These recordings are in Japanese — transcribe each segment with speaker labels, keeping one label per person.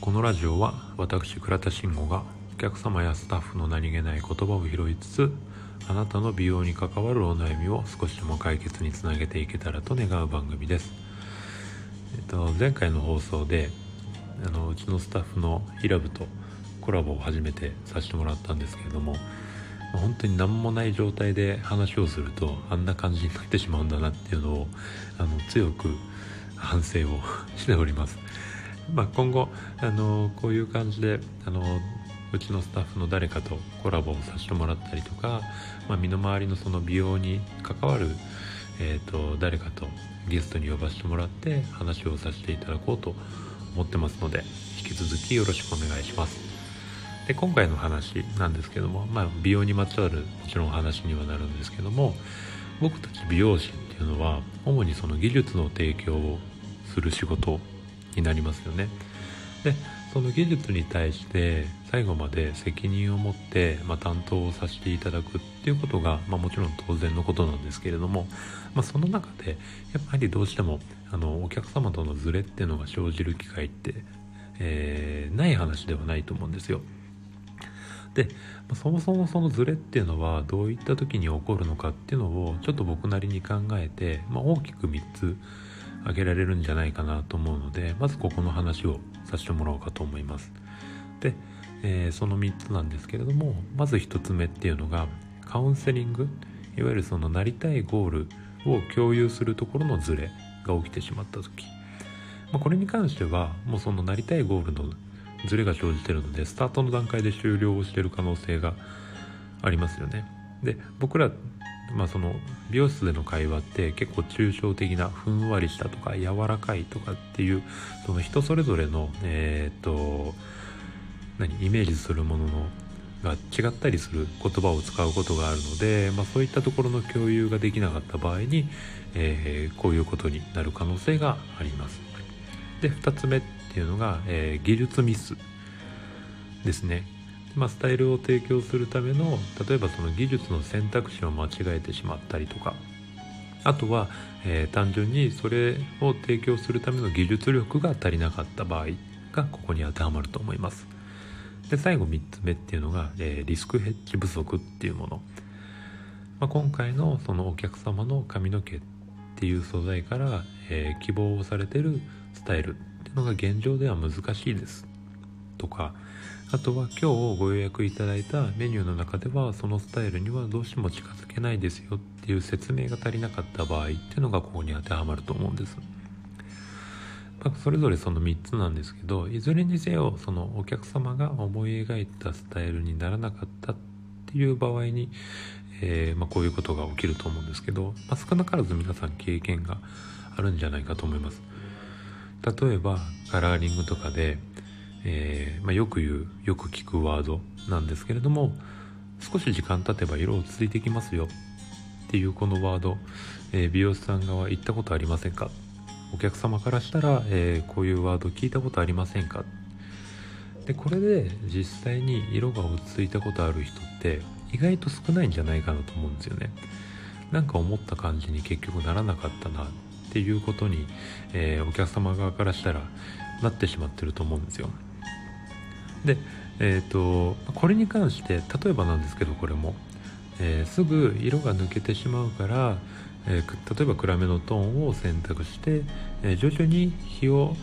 Speaker 1: このラジオは私倉田慎吾がお客様やスタッフの何気ない言葉を拾いつつあなたの美容に関わるお悩みを少しでも解決につなげていけたらと願う番組です、えっと、前回の放送であのうちのスタッフのヒラブとコラボを初めてさせてもらったんですけれども本当に何もない状態で話をするとあんな感じになってしまうんだなっていうのをあの強く反省を しております。まあ、今後あのこういう感じであのうちのスタッフの誰かとコラボをさせてもらったりとか、まあ、身の回りのその美容に関わる、えーと、誰かとゲストに呼ばせてもらって話をさせていただこうと思ってますので引き続きよろしくお願いします。で今回の話なんですけども、まあ、美容にまつわるもちろん話にはなるんですけども僕たち美容師っていうのは主にその技術の提供をする仕事になりますよね。でその技術に対して最後まで責任を持って、まあ、担当をさせていただくっていうことが、まあ、もちろん当然のことなんですけれども、まあ、その中でやっぱりどうしてもあのお客様とのズレっていうのが生じる機会って、えー、ない話ではないと思うんですよ。でそもそもそのズレっていうのはどういった時に起こるのかっていうのをちょっと僕なりに考えて、まあ、大きく3つ挙げられるんじゃないかなと思うのでまずここの話をさせてもらおうかと思います。で、えー、その3つなんですけれどもまず1つ目っていうのがカウンセリングいわゆるそのなりたいゴールを共有するところのズレが起きてしまった時、まあ、これに関してはもうそのなりたいゴールのズレが生じてるのでスタートの段階で終了をしてる可能性がありますよね。で僕らまあ、その美容室での会話って結構抽象的なふんわりしたとか柔らかいとかっていうその人それぞれのえっ、と何イメージするもののが違ったりする言葉を使うことがあるので、まあ、そういったところの共有ができなかった場合に、えー、こういうことになる可能性があります。で2つ目っていうのが、えー、技術ミスですねまあ、スタイルを提供するための例えばその技術の選択肢を間違えてしまったりとか。あとは、えー、単純にそれを提供するための技術力が足りなかった場合がここに当てはまると思います。で最後3つ目っていうのが、えー、リスクヘッジ不足っていうもの、まあ、今回のそのお客様の髪の毛っていう素材から、えー、希望をされてるスタイルっていうのが現状では難しいです。とかあとは今日ご予約いただいたメニューの中ではそのスタイルにはどうしても近づけないですよっていう説明が足りなかった場合っていうのがここに当てはまると思うんです。まあ、それぞれその3つなんですけどいずれにせよそのお客様が思い描いたスタイルにならなかったっていう場合に、えー、まあ、こういうことが起きると思うんですけど、まあ、少なからず皆さん経験があるんじゃないかと思います。例えばカラーリングとかでえー、まあ、よく言うよく聞くワードなんですけれども少し時間経てば色落ち着いてきますよっていうこのワード、えー、美容師さん側言ったことありませんか？お客様からしたら、えー、こういうワード聞いたことありませんか？でこれで実際に色が落ち着いたことある人って意外と少ないんじゃないかなと思うんですよね。なんか思った感じに結局ならなかったなっていうことに、えー、お客様側からしたらなってしまってると思うんですよ。で、えーと、これに関して例えばなんですけどこれも、えー、すぐ色が抜けてしまうから、えー、例えば暗めのトーンを選択して、え、徐々に日を、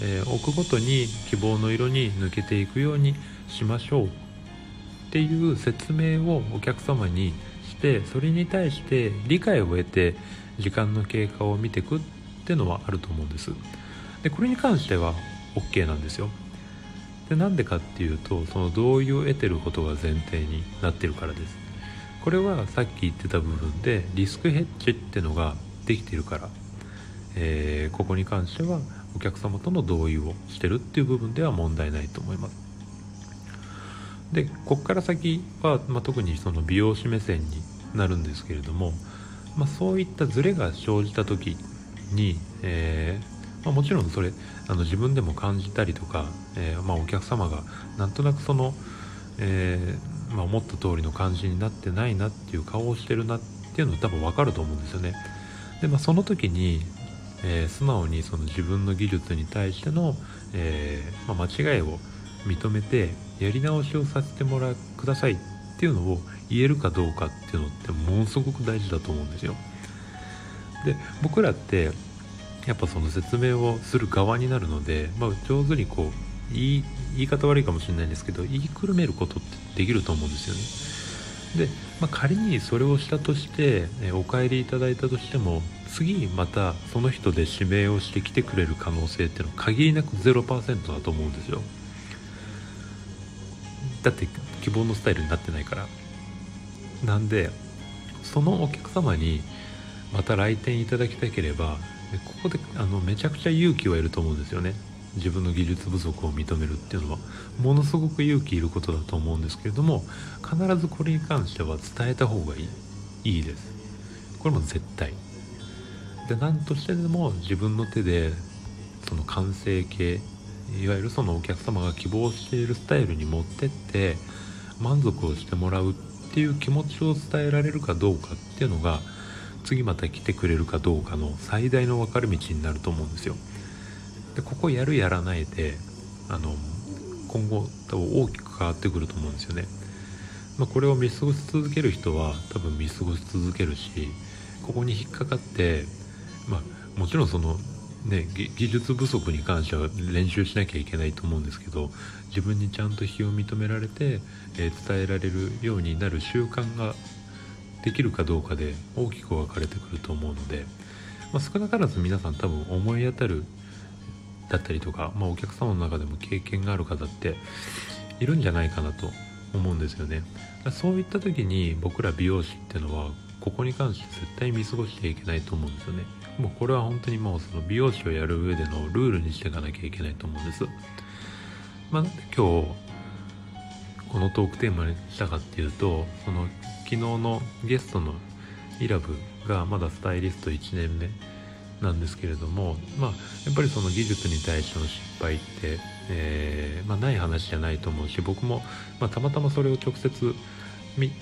Speaker 1: え置くごとに希望の色に抜けていくようにしましょうっていう説明をお客様にしてそれに対して理解を得て時間の経過を見ていくっていうのはあると思うんです。でこれに関しては OK なんですよ。でなんでかっていうとその同意を得てることが前提になってるからです。これはさっき言ってた部分でリスクヘッジってのができてるから、えー、ここに関してはお客様との同意をしてるっていう部分では問題ないと思います。でここから先は、まあ、特にその美容師目線になるんですけれども、まあ、そういったズレが生じた時に、えーまあ、もちろんそれあの自分でも感じたりとか、えー、まあ、お客様がなんとなくその、えー、まあ、思った通りの感じになってないなっていう顔をしてるなっていうの多分分かると思うんですよね。でまあ、その時にえー、素直にその自分の技術に対しての、えー、まあ、間違いを認めてやり直しをさせてもらうくださいっていうのを言えるかどうかっていうのってものすごく大事だと思うんですよ。で僕らってやっぱその説明をする側になるので、まあ、上手にこう言い言い方悪いかもしれないんですけど言いくるめることってできると思うんですよね。で、まあ、仮にそれをしたとして、えお帰りいただいたとしても次またその人で指名をしてきてくれる可能性っていうのは限りなく0%だと思うんですよ。だって希望のスタイルになってないからなんでそのお客様にまた来店いただきたければでここであのめちゃくちゃ勇気はいると思うんですよね。自分の技術不足を認めるっていうのは。ものすごく勇気いることだと思うんですけれども必ずこれに関しては伝えた方がいい。いいです。これも絶対。で何としてでも自分の手でその完成形いわゆるそのお客様が希望しているスタイルに持ってって満足をしてもらうっていう気持ちを伝えられるかどうかっていうのが次また来てくれるかどうかの最大の分かれ道になると思うんですよ。でここやるやらないであの今後多分大きく変わってくると思うんですよね。まあ、これを見過ごし続ける人は多分見過ごし続けるしここに引っかかってまあもちろんそのね、技術不足に関しては練習しなきゃいけないと思うんですけど自分にちゃんと非を認められて、えー、伝えられるようになる習慣ができるかどうかで大きく分かれてくると思うので、まあ、少なからず皆さん多分思い当たるだったりとか、まあ、お客様の中でも経験がある方っているんじゃないかなと思うんですよね。そういった時に僕ら美容師っていうのはここに関して絶対見過ごしちゃいけないと思うんですよね。もうこれは本当にもうその美容師をやる上でのルールにしていかなきゃいけないと思うんです。まあ、なんで今日このトークテーマにしたかっていうとその昨日のゲストのイラブがまだスタイリスト1年目なんですけれどもまあやっぱりその技術に対しての失敗って、えー、まあ、ない話じゃないと思うし僕も、まあ、たまたまそれを直接見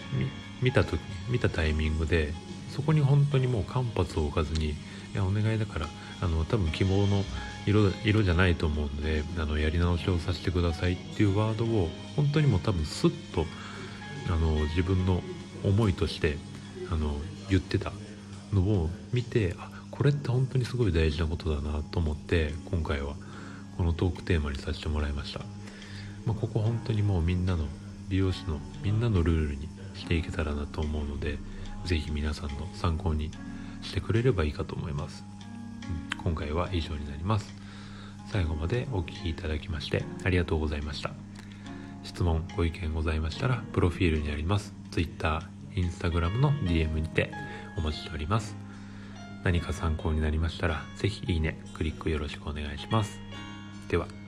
Speaker 1: 見た時見たタイミングでそこに本当にもう間髪を置かずに「いやお願いだからあの多分希望の色色じゃないと思うのであのやり直しをさせてください」っていうワードを本当にもう多分スッとあの自分の思いとしてあの言ってたのを見てあこれって本当にすごい大事なことだなと思って今回はこのトークテーマにさせてもらいました、まあ、ここ本当にもうみんなの美容師のみんなのルールにしていけたらなと思うので是非皆さんの参考にしてくれればいいかと思います、うん、今回は以上になります。最後までお聴きいただきましてありがとうございました。質問ご意見ございましたらプロフィールにあります Twitter、Instagram の DM にてお待ちしております。何か参考になりましたら是非いいねクリックよろしくお願いします。では。